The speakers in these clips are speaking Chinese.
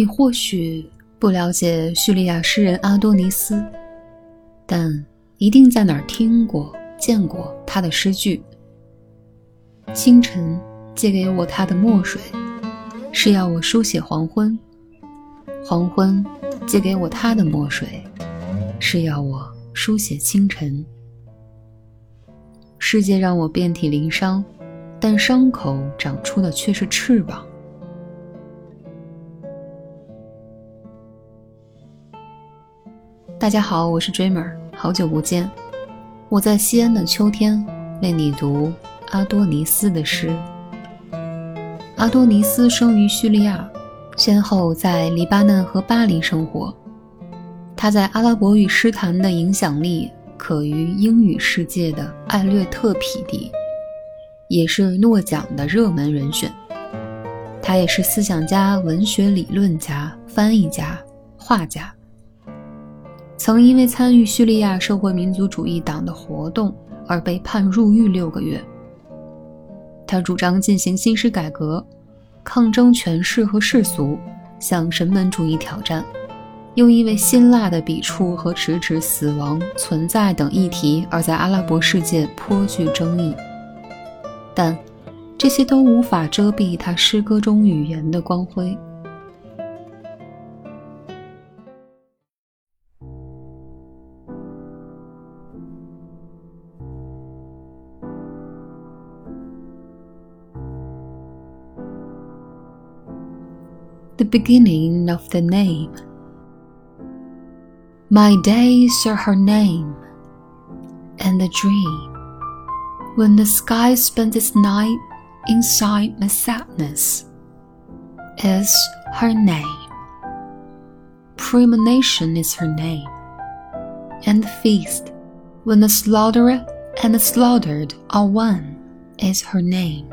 你或许不了解叙利亚诗人阿多尼斯，但一定在哪儿听过、见过他的诗句。清晨借给我他的墨水，是要我书写黄昏；黄昏借给我他的墨水，是要我书写清晨。世界让我遍体鳞伤，但伤口长出的却是翅膀。大家好，我是 Dreamer，好久不见。我在西安的秋天为你读阿多尼斯的诗。阿多尼斯生于叙利亚，先后在黎巴嫩和巴黎生活。他在阿拉伯语诗坛的影响力可与英语世界的艾略特匹敌，也是诺奖的热门人选。他也是思想家、文学理论家、翻译家、画家。曾因为参与叙利亚社会民族主义党的活动而被判入狱六个月。他主张进行新诗改革，抗争权势和世俗，向神本主义挑战，又因为辛辣的笔触和直指死亡、存在等议题而在阿拉伯世界颇具争议。但这些都无法遮蔽他诗歌中语言的光辉。The beginning of the name. My days are her name, and the dream when the sky spends its night inside my sadness is her name. Premonition is her name, and the feast when the slaughterer and the slaughtered are one is her name.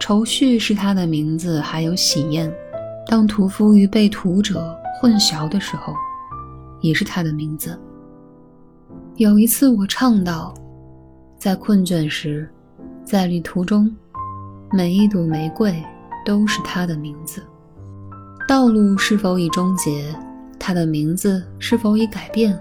愁绪是他的名字，还有喜宴。当屠夫与被屠者混淆的时候，也是他的名字。有一次，我唱道：“在困倦时，在旅途中，每一朵玫瑰都是他的名字。道路是否已终结？他的名字是否已改变？”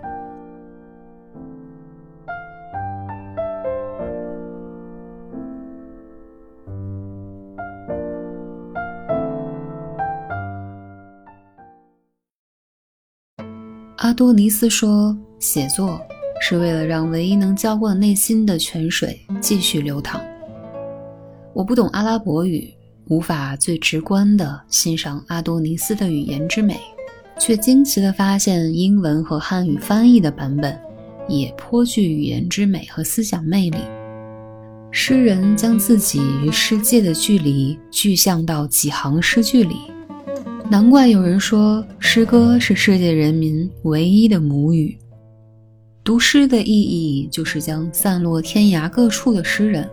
阿多尼斯说：“写作是为了让唯一能浇灌内心的泉水继续流淌。”我不懂阿拉伯语，无法最直观地欣赏阿多尼斯的语言之美，却惊奇地发现英文和汉语翻译的版本也颇具语言之美和思想魅力。诗人将自己与世界的距离具象到几行诗句里。难怪有人说，诗歌是世界人民唯一的母语。读诗的意义，就是将散落天涯各处的诗人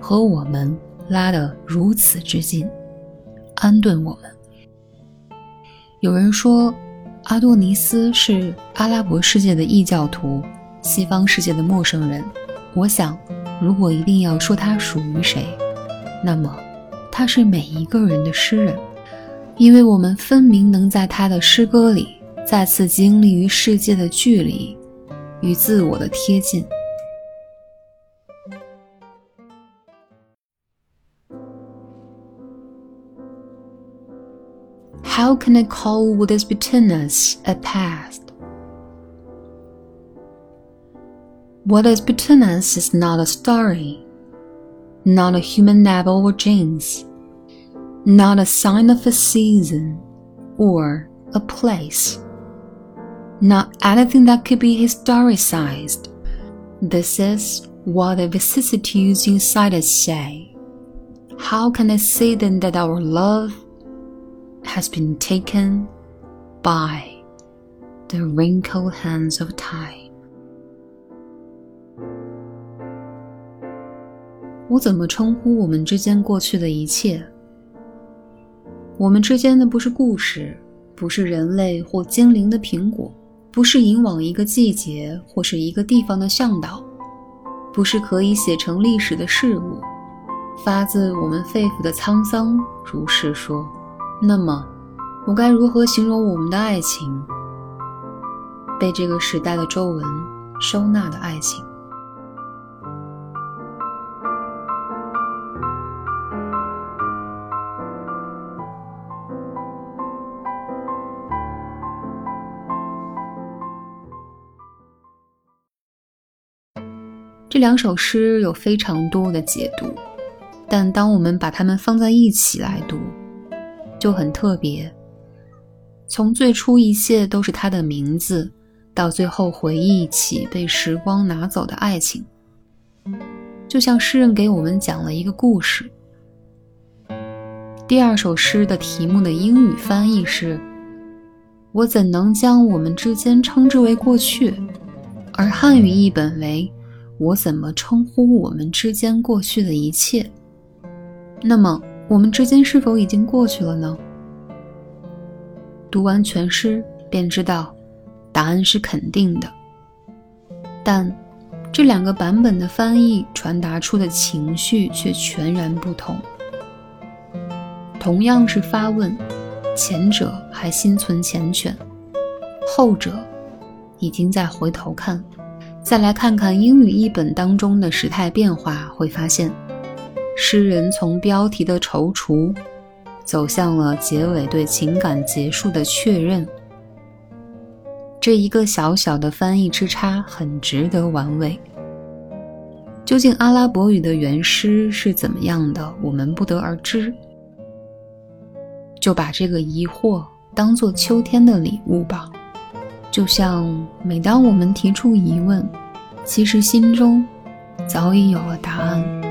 和我们拉得如此之近，安顿我们。有人说，阿多尼斯是阿拉伯世界的异教徒，西方世界的陌生人。我想，如果一定要说他属于谁，那么他是每一个人的诗人。因为我们分明能在他的诗歌里再次经历与世界的距离，与自我的贴近。How can I call what is between us a past? What is between us is not a story, not a human novel or dreams not a sign of a season or a place, not anything that could be historicized. This is what the vicissitudes inside us say. How can I say then that our love has been taken by The wrinkled hands of time。我怎么称呼我们之间过去的一切？ 我们之间的不是故事，不是人类或精灵的苹果，不是引往一个季节或是一个地方的向导，不是可以写成历史的事物，发自我们肺腑的沧桑。如是说，那么我该如何形容我们的爱情？被这个时代的皱纹收纳的爱情。这两首诗有非常多的解读，但当我们把它们放在一起来读，就很特别。从最初一切都是他的名字，到最后回忆起被时光拿走的爱情，就像诗人给我们讲了一个故事。第二首诗的题目的英语翻译是：“我怎能将我们之间称之为过去？”而汉语译本为。我怎么称呼我们之间过去的一切？那么，我们之间是否已经过去了呢？读完全诗，便知道答案是肯定的。但这两个版本的翻译传达出的情绪却全然不同。同样是发问，前者还心存缱绻，后者已经在回头看。再来看看英语译本当中的时态变化，会发现，诗人从标题的踌躇，走向了结尾对情感结束的确认。这一个小小的翻译之差，很值得玩味。究竟阿拉伯语的原诗是怎么样的，我们不得而知。就把这个疑惑当做秋天的礼物吧。就像每当我们提出疑问，其实心中早已有了答案。